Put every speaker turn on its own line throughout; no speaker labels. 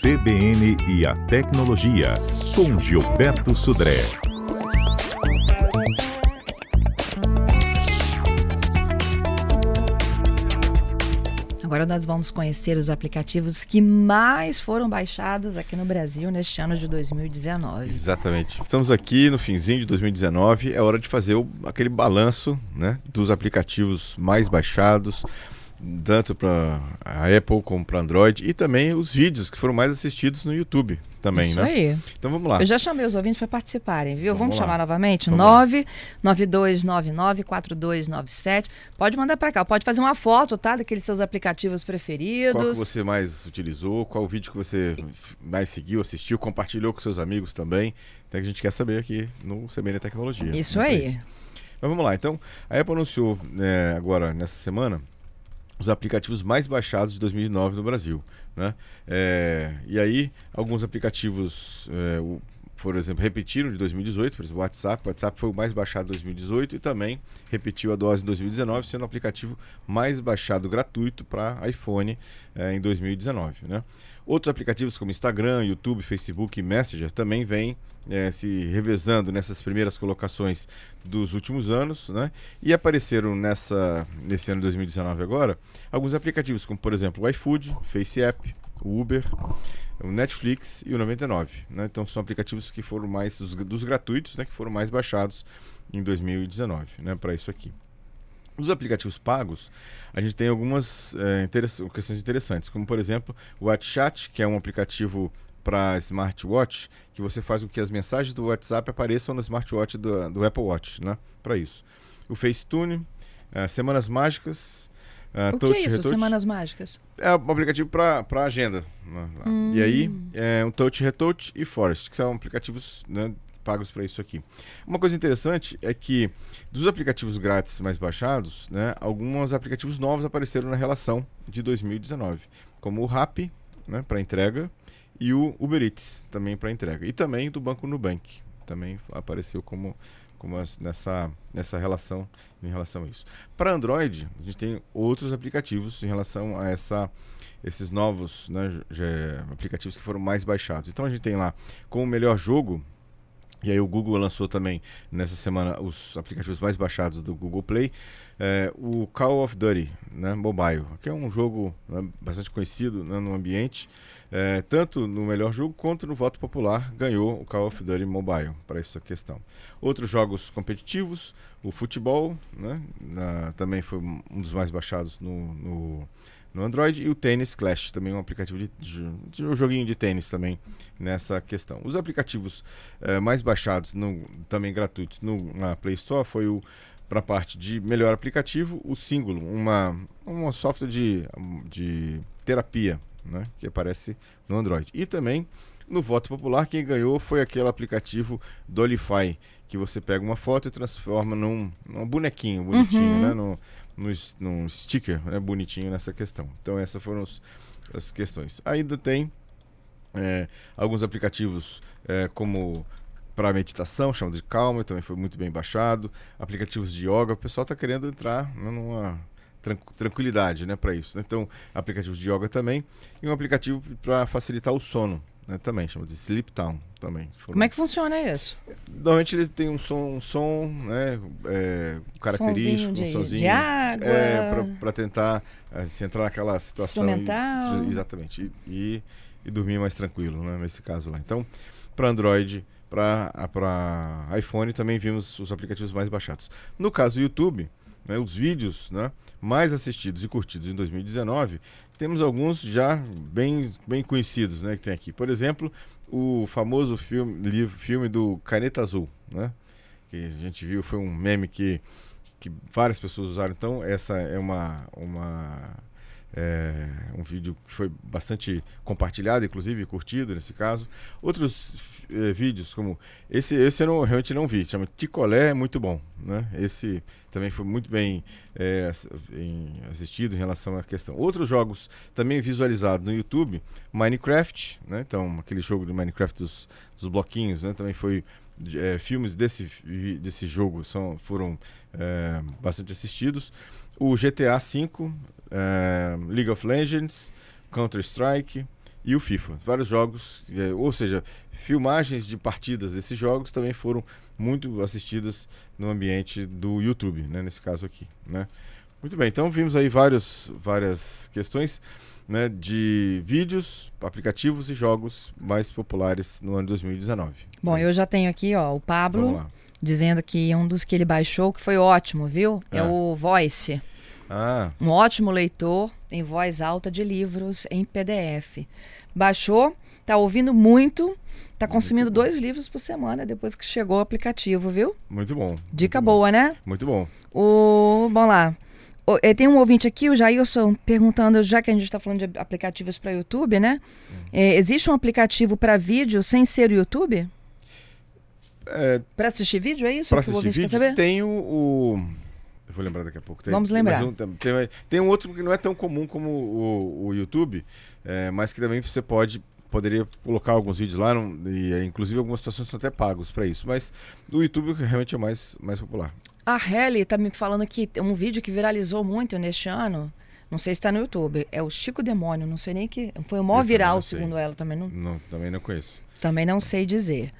CBN e a Tecnologia, com Gilberto Sudré.
Agora nós vamos conhecer os aplicativos que mais foram baixados aqui no Brasil neste ano de 2019.
Exatamente. Estamos aqui no finzinho de 2019, é hora de fazer o, aquele balanço né, dos aplicativos mais baixados, tanto para a Apple como para Android e também os vídeos que foram mais assistidos no YouTube também,
Isso
né?
aí.
Então vamos lá.
Eu já chamei os ouvintes para participarem, viu? Vamos
vamos
chamar novamente?
Vamos
992994297. Pode mandar para cá, pode fazer uma foto, tá? Daqueles seus aplicativos preferidos.
Qual que você mais utilizou? Qual o vídeo que você mais seguiu, assistiu, compartilhou com seus amigos também? Então a gente quer saber aqui no CBN Tecnologia.
Isso
pra
aí.
Mas vamos lá, então a Apple anunciou né, agora nessa semana os aplicativos mais baixados de 2009 no Brasil, né? É, e aí alguns aplicativos, é, o- por exemplo, repetiram de 2018, por exemplo, o WhatsApp, o WhatsApp foi o mais baixado em 2018 e também repetiu a dose em 2019, sendo o aplicativo mais baixado gratuito para iPhone é, em 2019, né? Outros aplicativos como Instagram, YouTube, Facebook e Messenger também vêm eh, se revezando nessas primeiras colocações dos últimos anos, né? E apareceram nessa, nesse ano de 2019 agora alguns aplicativos como, por exemplo, o iFood, FaceApp, o Uber, o Netflix e o 99, né? Então são aplicativos que foram mais os, dos gratuitos, né? Que foram mais baixados em 2019, né? Para isso aqui. Os aplicativos pagos, a gente tem algumas interess- questões interessantes, como por exemplo o WhatsApp, que é um aplicativo para smartwatch, que você faz com que as mensagens do WhatsApp apareçam no smartwatch do, do Apple Watch, né? Para isso. O Facetune, eh, Semanas Mágicas, eh,
O que
Touch
é isso,
Retouch.
Semanas Mágicas?
É um aplicativo para agenda. lá. E aí, é um Touch Retouch e Forest, que são aplicativos né, pagos para isso aqui. Uma coisa interessante é que dos aplicativos grátis mais baixados, né, alguns aplicativos novos apareceram na relação de 2019, como o Rappi, né, para entrega, e o Uber Eats, também para entrega. E também do Banco Nubank, também apareceu como, como nessa, nessa relação, em relação a isso. Para Android, a gente tem outros aplicativos em relação a essa, esses novos né, aplicativos que foram mais baixados. Então a gente tem lá como melhor jogo, e aí o Google lançou também nessa semana os aplicativos mais baixados do Google Play, é, o Call of Duty né, Mobile, que é um jogo né, bastante conhecido né, no ambiente, é, tanto no melhor jogo quanto no voto popular ganhou o Call of Duty Mobile para essa questão. Outros jogos competitivos, o futebol, né, na- também foi um dos mais baixados no, no, no Android, e o Tênis Clash, também um aplicativo de, de, de um joguinho de tênis também nessa questão. Os aplicativos eh, mais baixados, no, também gratuitos, no, na Play Store foi o para a parte de melhor aplicativo, o Singulo, uma, uma software de, de terapia, né, que aparece no Android. E também no voto popular, quem ganhou foi aquele aplicativo Dolify, que você pega uma foto e transforma num, num bonequinho bonitinho,
Uhum.
né, no, no, num sticker né, bonitinho nessa questão. Então essas foram os- as questões. Ainda tem é, alguns aplicativos é, como para meditação, chamado de Calma, também foi muito bem baixado. Aplicativos de yoga, o pessoal está querendo entrar né, numa tran- tranquilidade né, para isso. né? Então, aplicativos de yoga também. E um aplicativo para facilitar o sono né, também, chama de Sleep Town também. Foram-
Como é que funciona isso?
Normalmente ele tem um som, um som né, é, característico,
Sonzinho
um
de-
sonzinho.
de água.
para tentar se entrar naquela situação. e-
Instrumental.
exatamente. E, e, e dormir mais tranquilo, né, nesse caso lá. Então, para Android, para iPhone também vimos os aplicativos mais baixados. No caso do YouTube, né, os vídeos né, mais assistidos e curtidos em 2019, temos alguns já bem, bem conhecidos né, que tem aqui. Por exemplo, o famoso filme, livro, filme do Caneta Azul, né? Que a gente viu, foi um meme que, que várias pessoas usaram. Então, essa é uma, uma é, um vídeo que foi bastante compartilhado, inclusive curtido nesse caso. Outros eh, vídeos, como esse, esse eu não, realmente não vi, chama Ticolé é muito bom, né? Esse também foi muito bem ass- em- assistido em relação à questão. Outros jogos também visualizados no YouTube, Minecraft, né? Então aquele jogo de Minecraft dos, dos bloquinhos, né? Também foi eh, filmes desse desse jogo são foram eh, bastante assistidos. O GTA V, eh, League of Legends, Counter Strike, e o FIFA. Vários jogos, é, ou seja, filmagens de partidas desses jogos também foram muito assistidas no ambiente do YouTube, né, nesse caso aqui. Né? Muito bem, então vimos aí vários, várias questões né, de vídeos, aplicativos e jogos mais populares no ano 2019.
Bom,
é
eu já tenho aqui ó, o Pablo dizendo que um dos que ele baixou, que foi ótimo, viu? É, é o Voice.
Ah.
Um ótimo leitor em voz alta de livros em PDF. Baixou, tá ouvindo muito, tá consumindo dois livros por semana depois que chegou o aplicativo, viu?
Muito bom.
Dica
muito
boa,
bom.
né?
Muito bom.
O, bom lá. O, eh, tem um ouvinte aqui, o Jailson, perguntando, já que a gente está falando de aplicativos para YouTube, né? Hum. É, existe um aplicativo para vídeo sem ser o YouTube? É, para assistir vídeo, é isso?
Para assistir vídeo, tem o, o eu vou lembrar daqui a pouco. Tem,
Vamos lembrar.
Um, tem, tem, um outro que não é tão comum como o, o YouTube, é, mas que também você pode poderia colocar alguns vídeos lá, não, e inclusive algumas situações são até pagos para isso, mas o YouTube realmente é mais, mais popular.
A Helly está me falando que um vídeo que viralizou muito neste ano, não sei se está no YouTube, é o Chico Demônio, não sei nem que. Foi o maior viral, segundo ela, também não...
não. Também não conheço.
Também não sei dizer.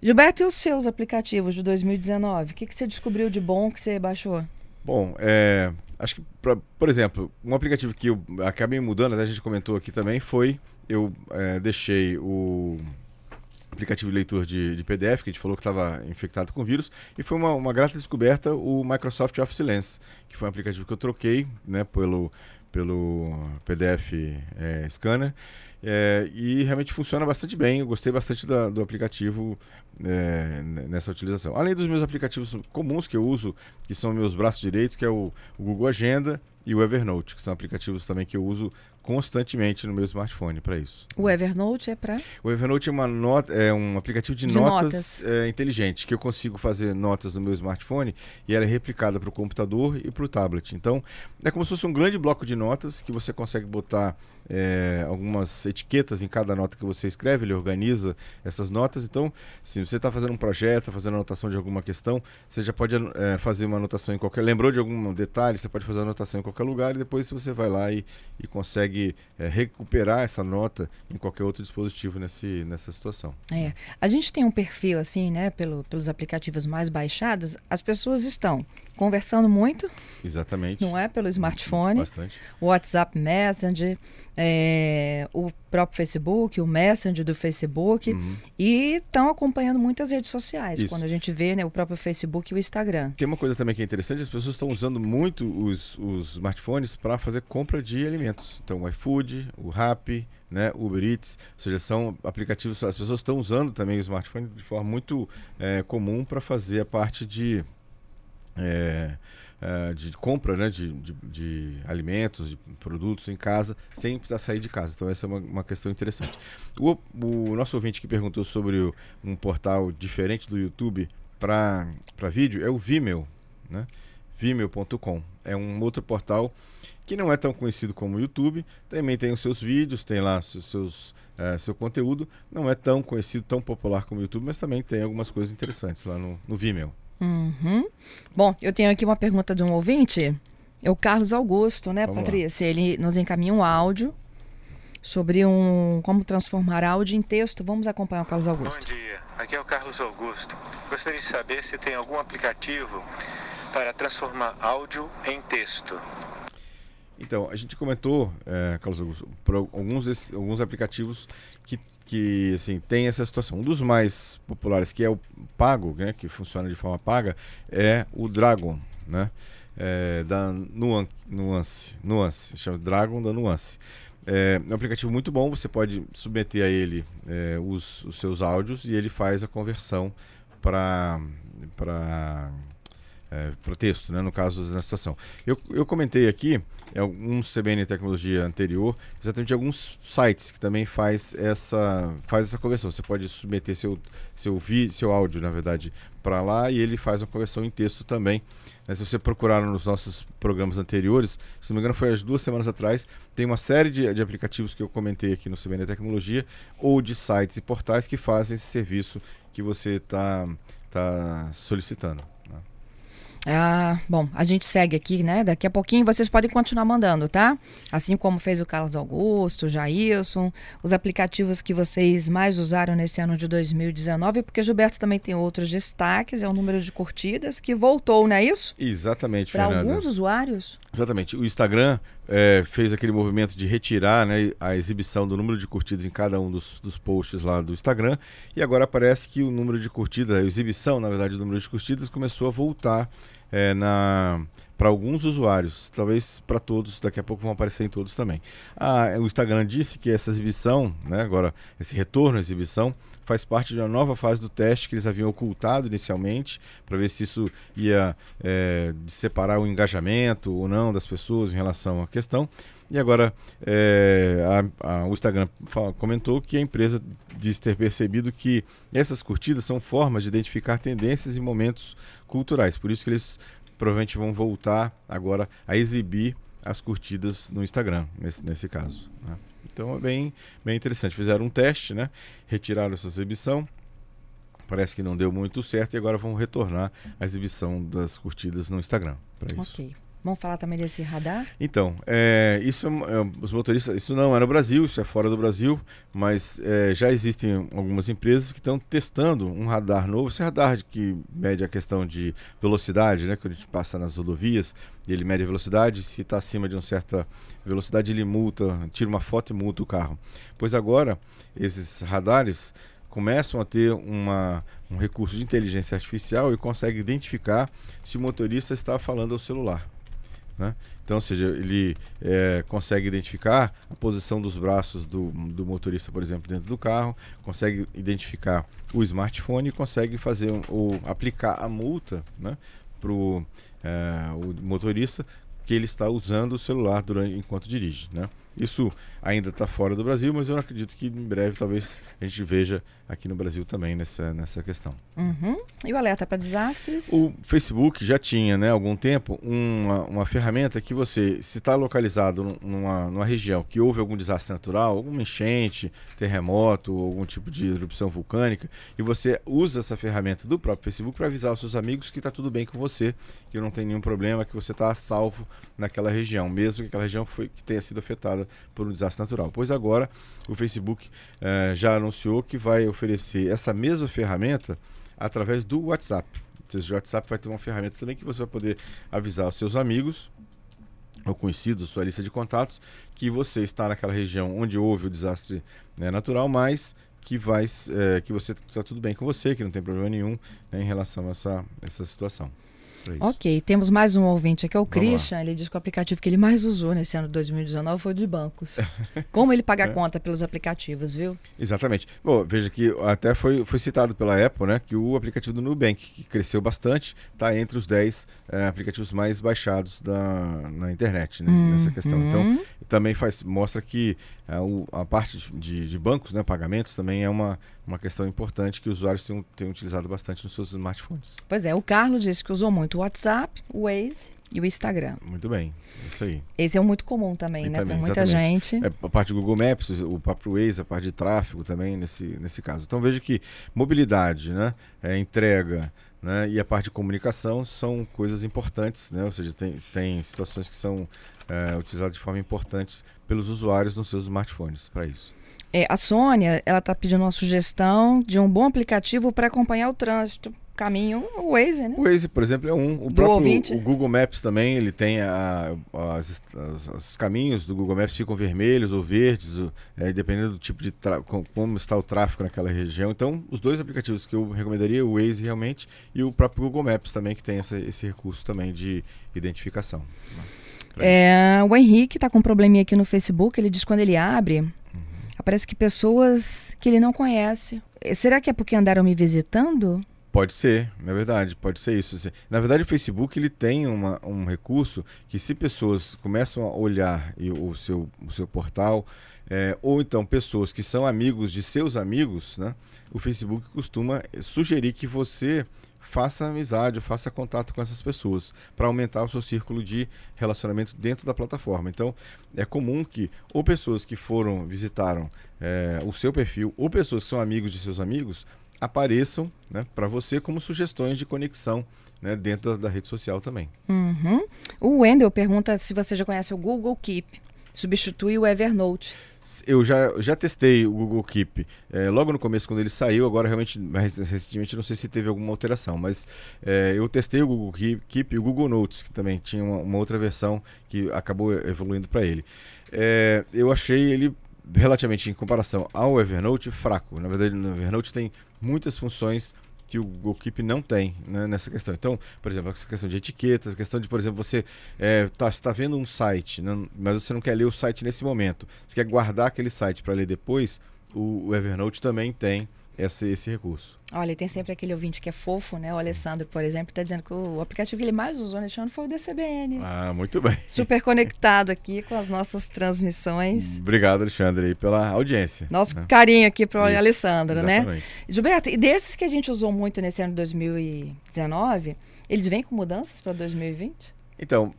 Gilberto, e os seus aplicativos de 2019? O que, que você descobriu de bom que você baixou?
Bom, é, acho que, pra, por exemplo, um aplicativo que eu acabei mudando, até a gente comentou aqui também, foi eu é, deixei o aplicativo de leitura de, de, PDF, que a gente falou que estava infectado com vírus, e foi uma, uma grata descoberta o Microsoft Office Lens, que foi um aplicativo que eu troquei né, pelo, pelo PDF é, Scanner. É, e realmente funciona bastante bem. Eu gostei bastante da, do aplicativo é, nessa utilização. Além dos meus aplicativos comuns que eu uso, que são meus braços direitos, que é o, o Google Agenda e o Evernote, que são aplicativos também que eu uso constantemente no meu smartphone para isso.
O Evernote é para?
O Evernote é, uma nota, é um aplicativo de, de notas, notas. É, inteligente, que eu consigo fazer notas no meu smartphone e ela é replicada para o computador e para o tablet. Então, é como se fosse um grande bloco de notas que você consegue botar é, algumas etiquetas em cada nota que você escreve, ele organiza essas notas. Então, se você está fazendo um projeto, tá fazendo anotação de alguma questão, você já pode é, fazer uma anotação em qualquer. Lembrou de algum detalhe, você pode fazer uma anotação em qualquer lugar e depois você vai lá e, e consegue é, recuperar essa nota em qualquer outro dispositivo nesse, nessa situação.
É. A gente tem um perfil assim, né, pelo, pelos aplicativos mais baixados, as pessoas estão conversando muito.
Exatamente.
Não é? Pelo smartphone.
Bastante.
O WhatsApp Messenger, é, o próprio Facebook, o Messenger do Facebook. Uhum. E estão acompanhando muitas redes sociais. Isso. Quando a gente vê né, o próprio Facebook e o Instagram.
Tem uma coisa também que é interessante: as pessoas estão usando muito os, os smartphones para fazer compra de alimentos. Então, o iFood, o Rappi, né, Uber Eats, ou seja, são aplicativos. As pessoas estão usando também o smartphone de forma muito é, comum para fazer a parte de é, é, de compra né, de, de, de, alimentos, de produtos em casa, sem precisar sair de casa. Então, essa é uma, uma questão interessante. O, o, nosso ouvinte que perguntou sobre o, um portal diferente do YouTube para vídeo é o Vimeo, né? Vimeo.com. É um outro portal que não é tão conhecido como o YouTube, também tem os seus vídeos, tem lá os seus, é, seu conteúdo, não é tão conhecido, tão popular como o YouTube, mas também tem algumas coisas interessantes lá no, no Vimeo.
Uhum. Bom, eu tenho aqui uma pergunta de um ouvinte. É o Carlos Augusto, né, Vamos Patrícia? Lá. Ele nos encaminha um áudio sobre um como transformar áudio em texto. Vamos acompanhar o Carlos Augusto.
Bom dia, aqui é o Carlos Augusto. Gostaria de saber se tem algum aplicativo para transformar áudio em texto.
Então, a gente comentou, é, Carlos Augusto, por alguns, alguns aplicativos que que assim tem essa situação. Um dos mais populares, que é o pago, né, que funciona de forma paga, é o Dragon, né, é, da Nuance, Nuance, Nuance, chama Dragon da Nuance. É, é um aplicativo muito bom, você pode submeter a ele é, os, os seus áudios e ele faz a conversão para é, para texto, né, no caso da situação. Eu, eu comentei aqui é um CBN Tecnologia anterior, exatamente alguns sites que também faz essa faz essa conversão. Você pode submeter seu seu vídeo, seu áudio, na verdade, para lá e ele faz uma conversão em texto também. Né, se você procurar nos nossos programas anteriores, se não me engano foi as duas semanas atrás, tem uma série de, de aplicativos que eu comentei aqui no CBN Tecnologia ou de sites e portais que fazem esse serviço que você está tá solicitando.
Ah, bom, a gente segue aqui, né? Daqui a pouquinho vocês podem continuar mandando, tá? Assim como fez o Carlos Augusto, o Jailson, os aplicativos que vocês mais usaram nesse ano de 2019, porque Gilberto também tem outros destaques, é o número de curtidas que voltou, não é isso?
Exatamente,
Para alguns usuários.
Exatamente. O Instagram é, fez aquele movimento de retirar né, a exibição do número de curtidas em cada um dos, dos posts lá do Instagram. E agora parece que o número de curtidas, a exibição, na verdade, do número de curtidas começou a voltar é, na para alguns usuários, talvez para todos, daqui a pouco vão aparecer em todos também. Ah, o Instagram disse que essa exibição, né, agora esse retorno à exibição, faz parte de uma nova fase do teste que eles haviam ocultado inicialmente, para ver se isso ia é, separar o engajamento ou não das pessoas em relação à questão. E agora é, a, a, o Instagram fala, comentou que a empresa diz ter percebido que essas curtidas são formas de identificar tendências e momentos culturais. Por isso que eles provavelmente vão voltar agora a exibir as curtidas no Instagram, nesse, nesse caso. Né? Então é bem, bem interessante. Fizeram um teste, né? retiraram essa exibição. Parece que não deu muito certo e agora vão retornar a exibição das curtidas no Instagram.
Ok. Vamos falar também desse radar?
Então, é, isso é, os motoristas, isso não é no Brasil, isso é fora do Brasil, mas é, já existem algumas empresas que estão testando um radar novo, esse radar que mede a questão de velocidade, né, quando a gente passa nas rodovias, ele mede a velocidade, se está acima de uma certa velocidade ele multa, tira uma foto e multa o carro. Pois agora, esses radares começam a ter uma, um recurso de inteligência artificial e consegue identificar se o motorista está falando ao celular. Né? Então, ou seja, ele é, consegue identificar a posição dos braços do, do, motorista, por exemplo, dentro do carro, consegue identificar o smartphone e consegue fazer ou aplicar a multa né, para é, o motorista que ele está usando o celular durante, enquanto dirige. Né? Isso ainda está fora do Brasil, mas eu acredito que em breve talvez a gente veja aqui no Brasil também nessa, nessa questão.
Uhum. E o alerta para desastres?
O Facebook já tinha, né, há algum tempo, uma, uma ferramenta que você, se está localizado numa, numa região que houve algum desastre natural, alguma enchente, terremoto, algum tipo de erupção vulcânica, e você usa essa ferramenta do próprio Facebook para avisar os seus amigos que está tudo bem com você, que não tem nenhum problema, que você está a salvo naquela região, mesmo que aquela região foi, que tenha sido afetada por um desastre natural. Pois agora o Facebook eh, já anunciou que vai oferecer essa mesma ferramenta através do WhatsApp. O WhatsApp vai ter uma ferramenta também que você vai poder avisar os seus amigos ou conhecidos, sua lista de contatos, que você está naquela região onde houve o desastre né, natural, mas que vai é, que você está tudo bem com você, que não tem problema nenhum né, em relação a essa, essa situação.
Ok, temos mais um ouvinte aqui, é o Vamos Christian. Lá. Ele diz que o aplicativo que ele mais usou nesse ano de 2019 foi o de bancos. Como ele paga a é. conta pelos aplicativos, viu?
Exatamente. Bom, veja que até foi, foi citado pela Apple, né, que o aplicativo do Nubank, que cresceu bastante, está entre os 10 é, aplicativos mais baixados da, na internet, né, hum, nessa questão. Hum. Então, também faz, mostra que a, é, a parte de, de, bancos, né, pagamentos, também é uma, uma questão importante que os usuários têm, têm utilizado bastante nos seus smartphones.
Pois é, o Carlos disse que usou muito o WhatsApp, o Waze e o Instagram.
Muito bem, isso aí.
Esse é um muito comum também, e né? Para muita gente.
É, a parte do Google Maps, o próprio Waze, a parte de tráfego também nesse, nesse caso. Então veja que mobilidade, né? É, entrega, né? E a parte de comunicação são coisas importantes, né? Ou seja, tem, tem situações que são é, utilizadas de forma importante pelos usuários nos seus smartphones para isso.
É, a Sônia, ela está pedindo uma sugestão de um bom aplicativo para acompanhar o trânsito caminho, o Waze, né?
O Waze, por exemplo, é um. O do próprio ouvinte. o Google Maps também, ele tem a, as, as, os caminhos do Google Maps ficam vermelhos ou verdes, é, dependendo do tipo de como está o tráfego naquela região. Então, os dois aplicativos que eu recomendaria, o Waze realmente e o próprio Google Maps também, que tem essa, esse recurso também de identificação.
É, o Henrique está com um probleminha aqui no Facebook, ele diz que quando ele abre, uhum. aparece que pessoas que ele não conhece. Será que é porque andaram me visitando?
Pode ser, na verdade, pode ser isso. Na verdade, o Facebook ele tem uma, um recurso que se pessoas começam a olhar o, seu, o seu portal, é, ou então pessoas que são amigos de seus amigos, né, o Facebook costuma sugerir que você faça amizade, faça contato com essas pessoas, para aumentar o seu círculo de relacionamento dentro da plataforma. Então, é comum que ou pessoas que foram, visitaram é, o seu perfil, ou pessoas que são amigos de seus amigos, apareçam né, para você como sugestões de conexão né, dentro da, da rede social também.
Uhum. O Wendel pergunta se você já conhece o Google Keep. Substitui o Evernote.
Eu já, já testei o Google Keep é, logo no começo, quando ele saiu. Agora, realmente, mais recentemente, não sei se teve alguma alteração. Mas é, eu testei o Google Keep e o Google Notes, que também tinha uma, uma outra versão que acabou evoluindo para ele. É, eu achei ele relativamente, em comparação ao Evernote, fraco. Na verdade, no Evernote tem muitas funções que o Google Keep não tem né, nessa questão. Então, por exemplo, essa questão de etiquetas, questão de, por exemplo, você está é, tá vendo um site, não, mas você não quer ler o site nesse momento, você quer guardar aquele site para ler depois, o, o Evernote também tem esse, esse recurso.
Olha, tem sempre aquele ouvinte que é fofo, né? O Alessandro, por exemplo, está dizendo que o aplicativo que ele mais usou nesse ano foi o DCBN.
Ah, muito bem.
Super conectado aqui com as nossas transmissões.
Obrigado, Alexandre, pela audiência.
Nosso né? carinho aqui para o Alessandro, né? exatamente. né? Gilberto, e desses que a gente usou muito nesse ano de 2019, eles vêm com mudanças para 2020?
Então,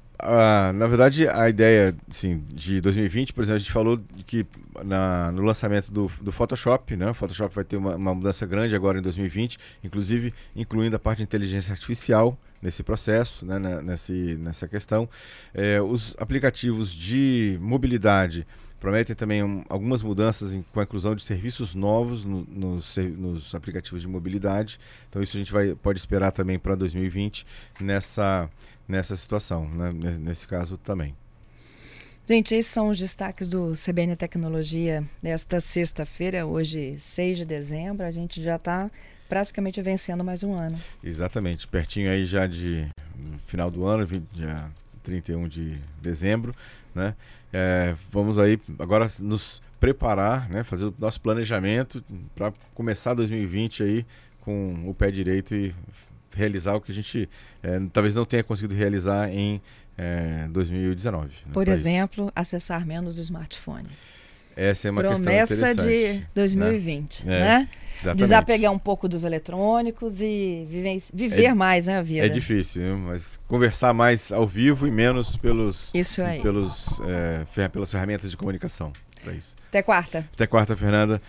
na verdade, a ideia assim, de 2020, por exemplo, a gente falou que na, no lançamento do, do Photoshop, né? O Photoshop vai ter uma, uma, mudança grande agora em 2020, inclusive incluindo a parte de inteligência artificial nesse processo, né? Nesse, nessa questão. É, os aplicativos de mobilidade prometem também um, algumas mudanças em, com a inclusão de serviços novos no, nos, nos, aplicativos de mobilidade. Então isso a gente vai, pode esperar também para 2020 nessa nessa situação, né? nesse caso também.
Gente, esses são os destaques do CBN Tecnologia desta sexta-feira, hoje 6 de dezembro. A gente já está praticamente vencendo mais um ano.
Exatamente, pertinho aí já de final do ano, dia 31 de dezembro, né? É, vamos aí agora nos preparar, né? Fazer o nosso planejamento para começar 2020 aí com o pé direito e realizar o que a gente é, talvez não tenha conseguido realizar em é, 2019.
Por exemplo, acessar menos o smartphone.
Essa é uma
Promessa de 2020, né? né? É, Desapegar um pouco dos eletrônicos e viver, viver é, mais né, a vida.
É difícil, mas conversar mais ao vivo e menos pelos,
isso aí.
pelos, é, pelas ferramentas de comunicação. É isso.
Até quarta.
Até quarta, Fernanda.